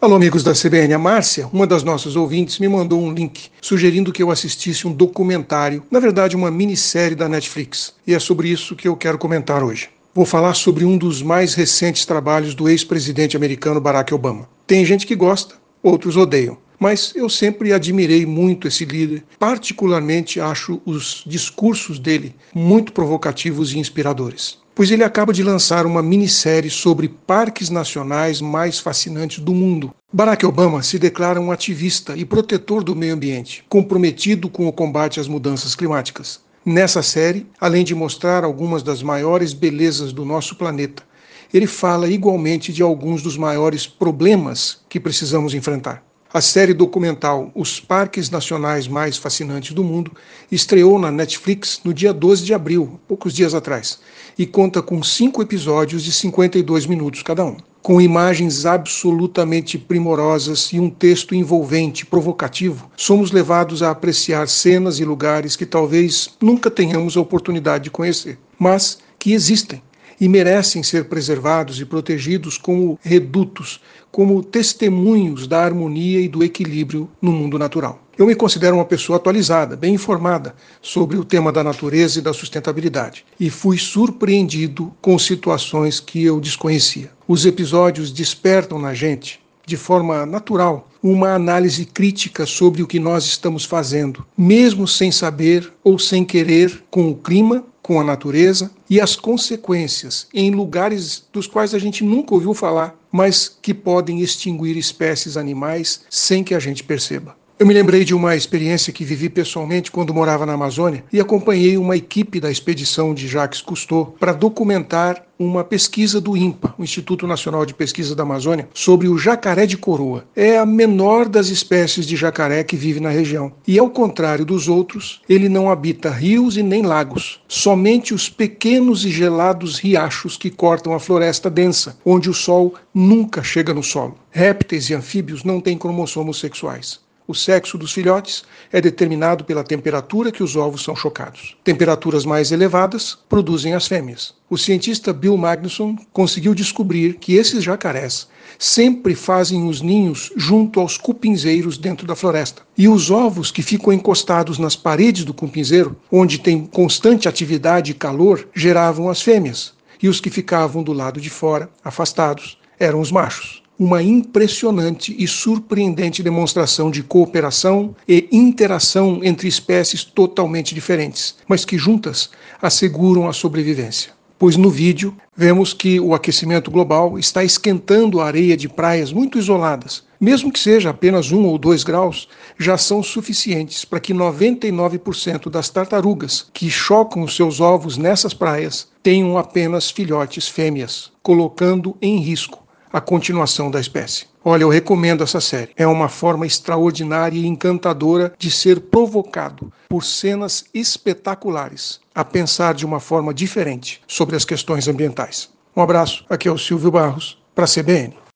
Alô, amigos da CBN. A Márcia, uma das nossas ouvintes, me mandou um link sugerindo que eu assistisse um documentário, na verdade, uma minissérie da Netflix. E é sobre isso que eu quero comentar hoje. Vou falar sobre um dos mais recentes trabalhos do ex-presidente americano Barack Obama. Tem gente que gosta, outros odeiam. Mas eu sempre admirei muito esse líder, particularmente acho os discursos dele muito provocativos e inspiradores pois ele acaba de lançar uma minissérie sobre parques nacionais mais fascinantes do mundo. Barack Obama se declara um ativista e protetor do meio ambiente, comprometido com o combate às mudanças climáticas. Nessa série, além de mostrar algumas das maiores belezas do nosso planeta, ele fala igualmente de alguns dos maiores problemas que precisamos enfrentar. A série documental Os Parques Nacionais Mais Fascinantes do Mundo estreou na Netflix no dia 12 de abril, poucos dias atrás, e conta com cinco episódios de 52 minutos cada um. Com imagens absolutamente primorosas e um texto envolvente, provocativo, somos levados a apreciar cenas e lugares que talvez nunca tenhamos a oportunidade de conhecer, mas que existem e merecem ser preservados e protegidos como redutos, como testemunhos da harmonia e do equilíbrio no mundo natural. Eu me considero uma pessoa atualizada, bem informada sobre o tema da natureza e da sustentabilidade, e fui surpreendido com situações que eu desconhecia. Os episódios despertam na gente de forma natural, uma análise crítica sobre o que nós estamos fazendo, mesmo sem saber ou sem querer, com o clima, com a natureza e as consequências em lugares dos quais a gente nunca ouviu falar, mas que podem extinguir espécies animais sem que a gente perceba. Eu me lembrei de uma experiência que vivi pessoalmente quando morava na Amazônia e acompanhei uma equipe da expedição de Jacques Cousteau para documentar uma pesquisa do INPA, o Instituto Nacional de Pesquisa da Amazônia, sobre o jacaré de coroa. É a menor das espécies de jacaré que vive na região. E ao contrário dos outros, ele não habita rios e nem lagos, somente os pequenos e gelados riachos que cortam a floresta densa, onde o sol nunca chega no solo. Répteis e anfíbios não têm cromossomos sexuais. O sexo dos filhotes é determinado pela temperatura que os ovos são chocados. Temperaturas mais elevadas produzem as fêmeas. O cientista Bill Magnusson conseguiu descobrir que esses jacarés sempre fazem os ninhos junto aos cupinzeiros dentro da floresta. E os ovos que ficam encostados nas paredes do cupinzeiro, onde tem constante atividade e calor, geravam as fêmeas. E os que ficavam do lado de fora, afastados, eram os machos uma impressionante e surpreendente demonstração de cooperação e interação entre espécies totalmente diferentes, mas que juntas asseguram a sobrevivência. Pois no vídeo vemos que o aquecimento global está esquentando a areia de praias muito isoladas. Mesmo que seja apenas um ou dois graus, já são suficientes para que 99% das tartarugas que chocam os seus ovos nessas praias tenham apenas filhotes fêmeas, colocando em risco a continuação da espécie. Olha, eu recomendo essa série. É uma forma extraordinária e encantadora de ser provocado por cenas espetaculares a pensar de uma forma diferente sobre as questões ambientais. Um abraço, aqui é o Silvio Barros, para a CBN.